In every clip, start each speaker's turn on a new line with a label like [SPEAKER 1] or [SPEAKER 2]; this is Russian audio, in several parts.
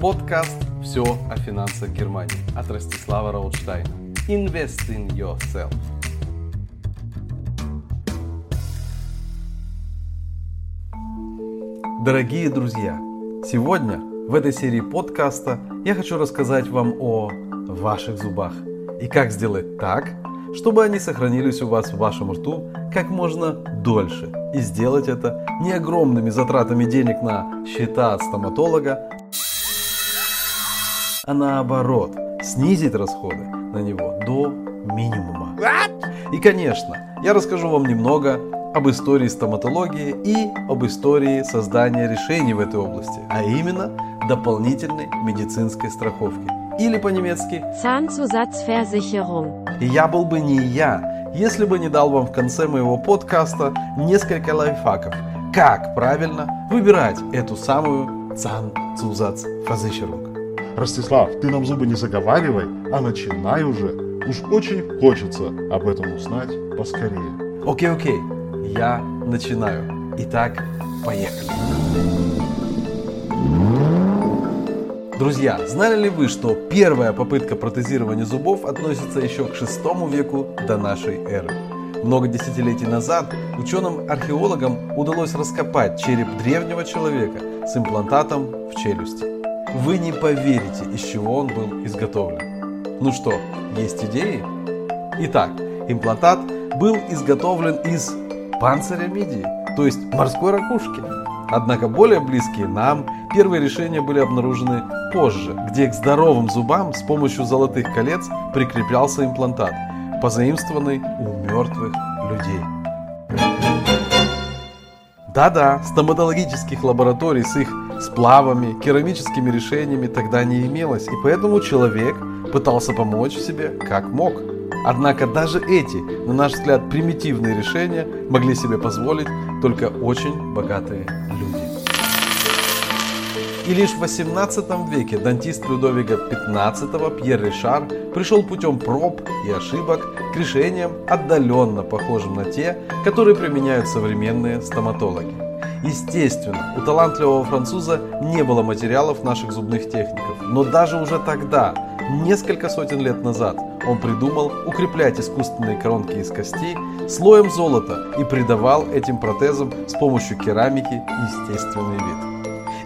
[SPEAKER 1] Подкаст «Все о финансах Германии» от Ростислава Раутштайна. Invest in yourself. Дорогие друзья, сегодня в этой серии подкаста я хочу рассказать вам о ваших зубах и как сделать так, чтобы они сохранились у вас в вашем рту как можно дольше. И сделать это не огромными затратами денег на счета от стоматолога, а наоборот, снизить расходы на него до минимума. И, конечно, я расскажу вам немного об истории стоматологии и об истории создания решений в этой области, а именно дополнительной медицинской страховки. Или по-немецки
[SPEAKER 2] Zahnzusatzversicherung.
[SPEAKER 1] И я был бы не я, если бы не дал вам в конце моего подкаста несколько лайфхаков, как правильно выбирать эту самую Zahnzusatzversicherung.
[SPEAKER 3] Ростислав, ты нам зубы не заговаривай, а начинай уже. Уж очень хочется об этом узнать поскорее.
[SPEAKER 1] Окей, окей, я начинаю. Итак, поехали. Друзья, знали ли вы, что первая попытка протезирования зубов относится еще к VI веку до нашей эры? Много десятилетий назад ученым-археологам удалось раскопать череп древнего человека с имплантатом в челюсти. Вы не поверите, из чего он был изготовлен. Ну что, есть идеи? Итак, имплантат был изготовлен из панциря мидии, то есть морской ракушки. Однако более близкие нам первые решения были обнаружены позже, где к здоровым зубам с помощью золотых колец прикреплялся имплантат, позаимствованный у мертвых людей. Да-да, стоматологических лабораторий с их сплавами, керамическими решениями тогда не имелось, и поэтому человек пытался помочь себе как мог. Однако даже эти, на наш взгляд, примитивные решения могли себе позволить только очень богатые люди. И лишь в 18 веке дантист Людовика XV Пьер Ришар пришел путем проб и ошибок к решениям, отдаленно похожим на те, которые применяют современные стоматологи. Естественно, у талантливого француза не было материалов наших зубных техников, но даже уже тогда, несколько сотен лет назад, он придумал укреплять искусственные коронки из костей слоем золота и придавал этим протезам с помощью керамики естественный вид.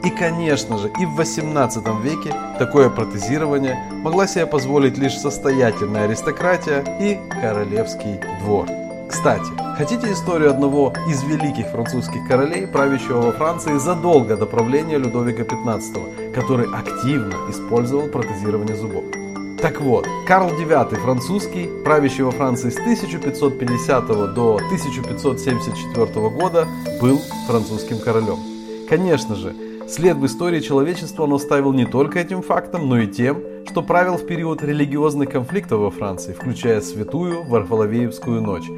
[SPEAKER 1] И, конечно же, и в 18 веке такое протезирование могла себе позволить лишь состоятельная аристократия и королевский двор. Кстати, хотите историю одного из великих французских королей, правящего во Франции задолго до правления Людовика XV, который активно использовал протезирование зубов? Так вот, Карл IX французский, правящий во Франции с 1550 до 1574 года, был французским королем. Конечно же, след в истории человечества он оставил не только этим фактом, но и тем, что правил в период религиозных конфликтов во Франции, включая святую Варфоловеевскую ночь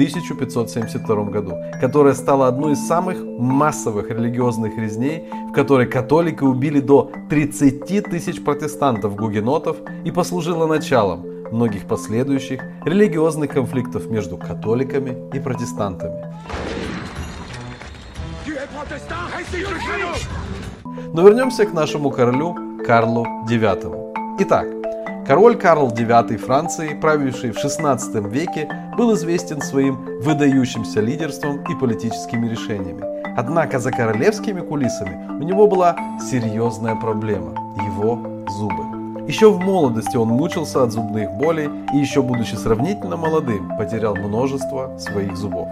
[SPEAKER 1] 1572 году, которая стала одной из самых массовых религиозных резней, в которой католики убили до 30 тысяч протестантов-гугенотов и послужила началом многих последующих религиозных конфликтов между католиками и протестантами. Но вернемся к нашему королю Карлу IX. Итак, король Карл IX Франции, правивший в XVI веке, был известен своим выдающимся лидерством и политическими решениями. Однако за королевскими кулисами у него была серьезная проблема – его зубы. Еще в молодости он мучился от зубных болей и еще будучи сравнительно молодым, потерял множество своих зубов.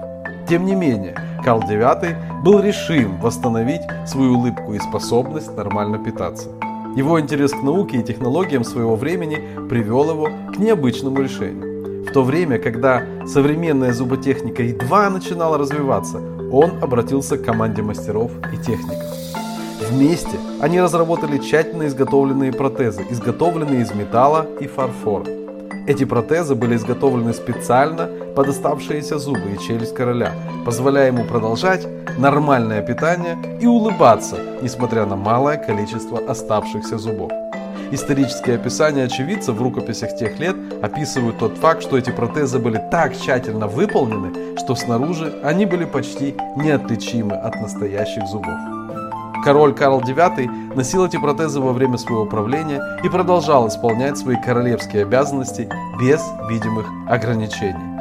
[SPEAKER 1] Тем не менее, Карл IX был решим восстановить свою улыбку и способность нормально питаться. Его интерес к науке и технологиям своего времени привел его к необычному решению. То время, когда современная зуботехника едва начинала развиваться, он обратился к команде мастеров и техников. Вместе они разработали тщательно изготовленные протезы, изготовленные из металла и фарфора. Эти протезы были изготовлены специально под оставшиеся зубы и челюсть короля, позволяя ему продолжать нормальное питание и улыбаться, несмотря на малое количество оставшихся зубов. Исторические описания очевидцев в рукописях тех лет описывают тот факт, что эти протезы были так тщательно выполнены, что снаружи они были почти неотличимы от настоящих зубов. Король Карл IX носил эти протезы во время своего правления и продолжал исполнять свои королевские обязанности без видимых ограничений.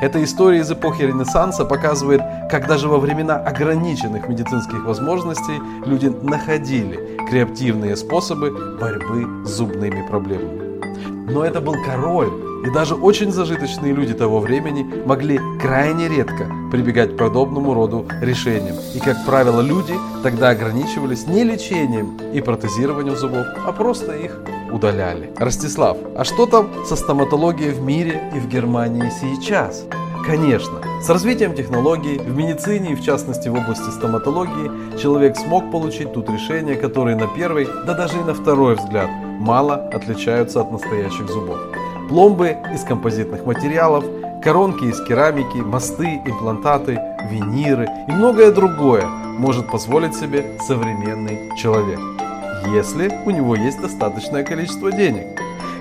[SPEAKER 1] Эта история из эпохи Ренессанса показывает, как даже во времена ограниченных медицинских возможностей люди находили креативные способы борьбы с зубными проблемами. Но это был король, и даже очень зажиточные люди того времени могли крайне редко прибегать к подобному роду решениям. И, как правило, люди тогда ограничивались не лечением и протезированием зубов, а просто их удаляли. Ростислав, а что там со стоматологией в мире и в Германии сейчас? Конечно, с развитием технологий в медицине и в частности в области стоматологии человек смог получить тут решения, которые на первый, да даже и на второй взгляд мало отличаются от настоящих зубов. Пломбы из композитных материалов, коронки из керамики, мосты, имплантаты, виниры и многое другое может позволить себе современный человек если у него есть достаточное количество денег.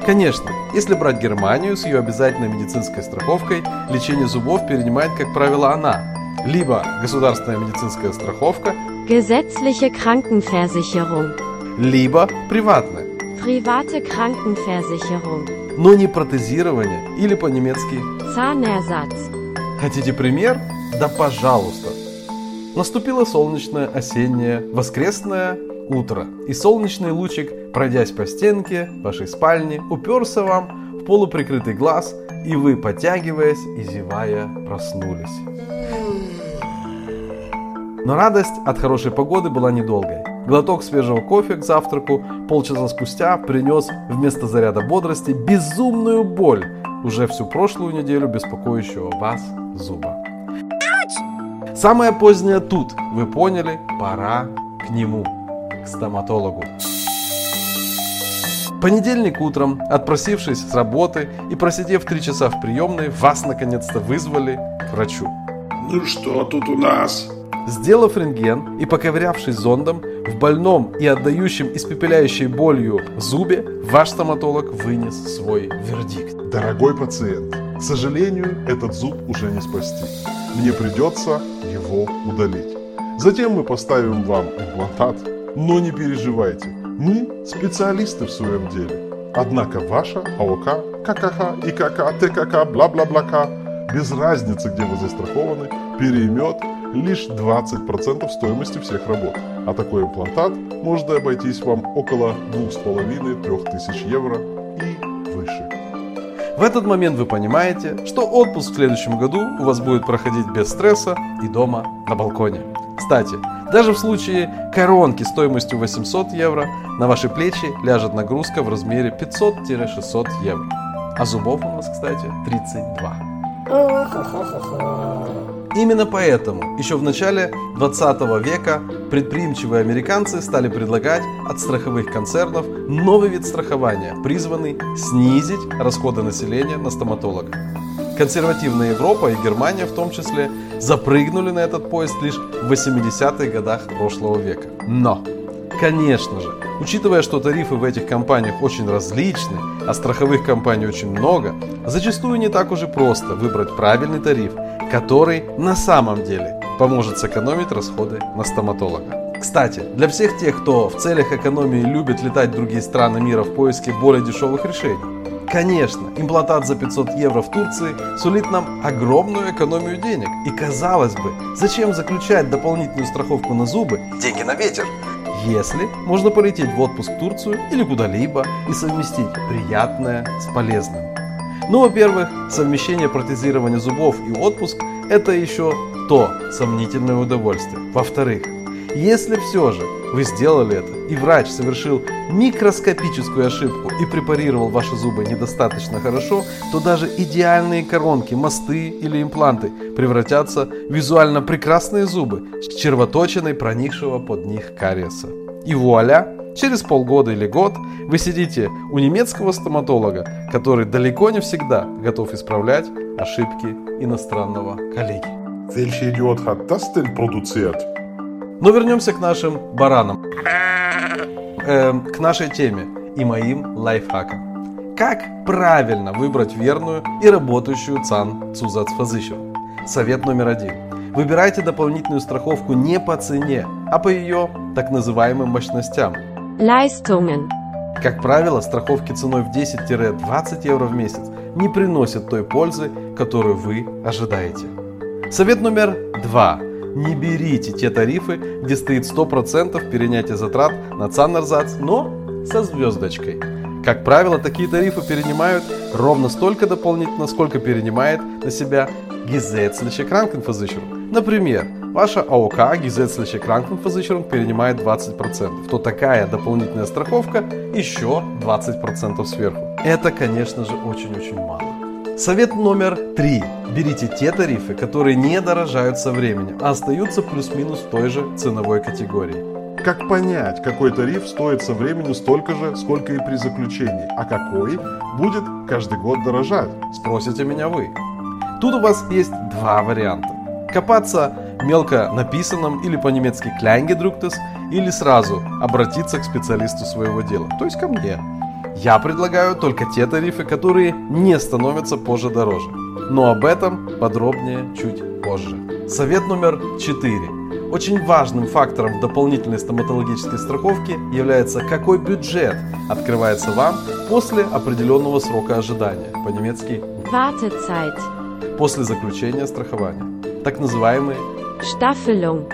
[SPEAKER 1] Конечно, если брать Германию с ее обязательной медицинской страховкой, лечение зубов перенимает, как правило, она. Либо государственная медицинская страховка,
[SPEAKER 2] Gesetzliche Krankenversicherung.
[SPEAKER 1] либо приватная.
[SPEAKER 2] Private Krankenversicherung.
[SPEAKER 1] Но не протезирование или по-немецки.
[SPEAKER 2] Zahnersatz.
[SPEAKER 1] Хотите пример? Да пожалуйста. Наступило солнечное осеннее воскресное утро, и солнечный лучик, пройдясь по стенке вашей спальни, уперся вам в полуприкрытый глаз, и вы, потягиваясь и зевая, проснулись. Но радость от хорошей погоды была недолгой. Глоток свежего кофе к завтраку полчаса спустя принес вместо заряда бодрости безумную боль, уже всю прошлую неделю беспокоящего вас зуба. Самое позднее тут, вы поняли, пора к нему к стоматологу. Понедельник утром, отпросившись с работы и просидев три часа в приемной, вас наконец-то вызвали к врачу.
[SPEAKER 4] Ну что тут у нас?
[SPEAKER 1] Сделав рентген и поковырявшись зондом, в больном и отдающем испепеляющей болью зубе, ваш стоматолог вынес свой вердикт.
[SPEAKER 3] Дорогой пациент, к сожалению, этот зуб уже не спасти. Мне придется его удалить. Затем мы поставим вам имплантат но не переживайте, мы специалисты в своем деле. Однако ваша АОК, ККХ, ИКК, ТКК, бла-бла-бла-К, без разницы, где вы застрахованы, переймет лишь 20% стоимости всех работ. А такой имплантат может обойтись вам около 2,5-3 тысяч евро и выше.
[SPEAKER 1] В этот момент вы понимаете, что отпуск в следующем году у вас будет проходить без стресса и дома на балконе. Кстати, даже в случае коронки стоимостью 800 евро на ваши плечи ляжет нагрузка в размере 500-600 евро. А зубов у нас, кстати, 32. Именно поэтому еще в начале 20 века предприимчивые американцы стали предлагать от страховых концернов новый вид страхования, призванный снизить расходы населения на стоматолога. Консервативная Европа и Германия в том числе запрыгнули на этот поезд лишь в 80-х годах прошлого века. Но, конечно же, учитывая, что тарифы в этих компаниях очень различны, а страховых компаний очень много, зачастую не так уж и просто выбрать правильный тариф, который на самом деле поможет сэкономить расходы на стоматолога. Кстати, для всех тех, кто в целях экономии любит летать в другие страны мира в поиске более дешевых решений, Конечно, имплантат за 500 евро в Турции сулит нам огромную экономию денег. И казалось бы, зачем заключать дополнительную страховку на зубы? Деньги на ветер. Если можно полететь в отпуск в Турцию или куда-либо и совместить приятное с полезным. Ну, во-первых, совмещение протезирования зубов и отпуск – это еще то сомнительное удовольствие. Во-вторых, если все же вы сделали это, и врач совершил микроскопическую ошибку и препарировал ваши зубы недостаточно хорошо, то даже идеальные коронки, мосты или импланты превратятся в визуально прекрасные зубы с червоточиной проникшего под них кариеса. И вуаля! Через полгода или год вы сидите у немецкого стоматолога, который далеко не всегда готов исправлять ошибки иностранного коллеги.
[SPEAKER 3] Welcher Idiot hat das denn produziert?
[SPEAKER 1] Но вернемся к нашим баранам. Э, к нашей теме и моим лайфхакам. Как правильно выбрать верную и работающую ЦАН Цузацфазыщер? Совет номер один. Выбирайте дополнительную страховку не по цене, а по ее так называемым мощностям.
[SPEAKER 2] Leistungen.
[SPEAKER 1] Как правило, страховки ценой в 10-20 евро в месяц не приносят той пользы, которую вы ожидаете. Совет номер два. Не берите те тарифы, где стоит 100% перенятия затрат на Цаннерзац, но со звездочкой. Как правило, такие тарифы перенимают ровно столько дополнительно, сколько перенимает на себя Gesetzliche Krankenversicherung. Например, ваша АОК Gesetzliche Krankenversicherung перенимает 20%, то такая дополнительная страховка еще 20% сверху. Это, конечно же, очень-очень мало. Совет номер три. Берите те тарифы, которые не дорожают со временем, а остаются плюс-минус в той же ценовой категории.
[SPEAKER 3] Как понять, какой тариф стоит со временем столько же, сколько и при заключении, а какой будет каждый год дорожать?
[SPEAKER 1] Спросите меня вы. Тут у вас есть два варианта. Копаться мелко написанном или по-немецки Kleingedrucktes, или сразу обратиться к специалисту своего дела, то есть ко мне. Я предлагаю только те тарифы, которые не становятся позже дороже. Но об этом подробнее чуть позже. Совет номер 4. Очень важным фактором дополнительной стоматологической страховки является, какой бюджет открывается вам после определенного срока ожидания, по-немецки
[SPEAKER 2] Wartezeit.
[SPEAKER 1] после заключения страхования, так называемые
[SPEAKER 2] Staffelung.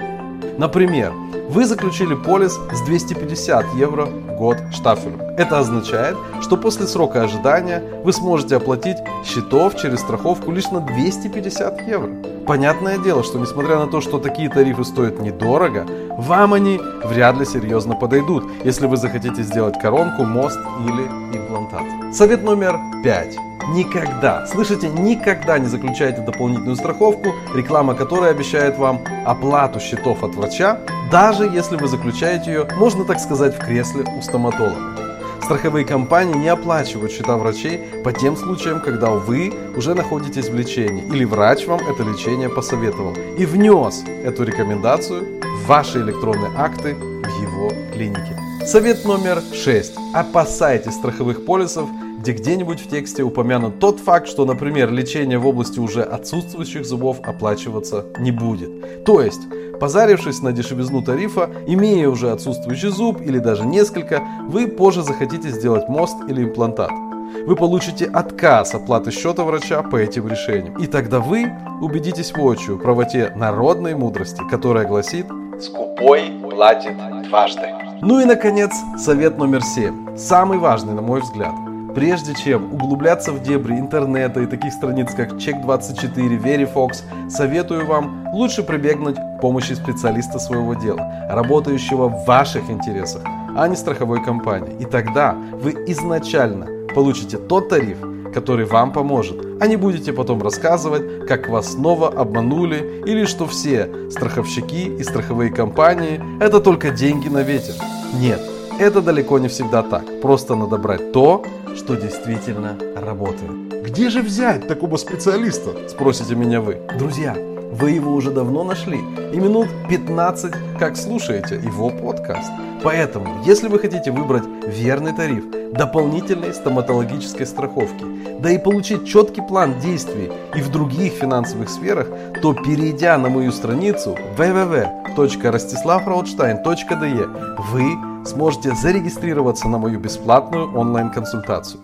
[SPEAKER 1] Например, вы заключили полис с 250 евро в год штафелю. Это означает, что после срока ожидания вы сможете оплатить счетов через страховку лишь на 250 евро. Понятное дело, что несмотря на то, что такие тарифы стоят недорого, вам они вряд ли серьезно подойдут, если вы захотите сделать коронку, мост или имплантат. Совет номер 5. Никогда, слышите, никогда не заключайте дополнительную страховку, реклама которой обещает вам оплату счетов от врача, даже если вы заключаете ее, можно так сказать, в кресле у стоматолога. Страховые компании не оплачивают счета врачей по тем случаям, когда вы уже находитесь в лечении или врач вам это лечение посоветовал и внес эту рекомендацию в ваши электронные акты в его клинике. Совет номер 6. Опасайтесь страховых полисов, где где-нибудь в тексте упомянут тот факт, что, например, лечение в области уже отсутствующих зубов оплачиваться не будет. То есть, позарившись на дешевизну тарифа, имея уже отсутствующий зуб или даже несколько, вы позже захотите сделать мост или имплантат. Вы получите отказ оплаты счета врача по этим решениям. И тогда вы убедитесь воочию в правоте народной мудрости, которая гласит «Скупой платит дважды». Ну и, наконец, совет номер 7. Самый важный, на мой взгляд. Прежде чем углубляться в дебри интернета и таких страниц, как Check24, Verifox, советую вам лучше прибегнуть к помощи специалиста своего дела, работающего в ваших интересах, а не страховой компании. И тогда вы изначально получите тот тариф, который вам поможет, а не будете потом рассказывать, как вас снова обманули или что все страховщики и страховые компании – это только деньги на ветер. Нет, это далеко не всегда так. Просто надо брать то, что действительно работает.
[SPEAKER 3] Где же взять такого специалиста?
[SPEAKER 1] Спросите меня вы. Друзья, вы его уже давно нашли. И минут 15 как слушаете его подкаст. Поэтому, если вы хотите выбрать верный тариф, дополнительной стоматологической страховки, да и получить четкий план действий и в других финансовых сферах, то перейдя на мою страницу www.rostislavrautstein.de вы сможете зарегистрироваться на мою бесплатную онлайн-консультацию.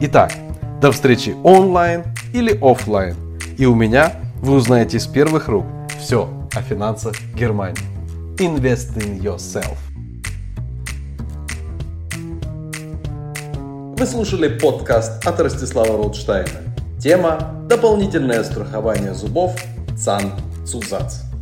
[SPEAKER 1] Итак, до встречи онлайн или офлайн. И у меня вы узнаете с первых рук все о финансах Германии. Invest in yourself. Вы слушали подкаст от Ростислава Ротштайна. Тема «Дополнительное страхование зубов ЦАН Цузац».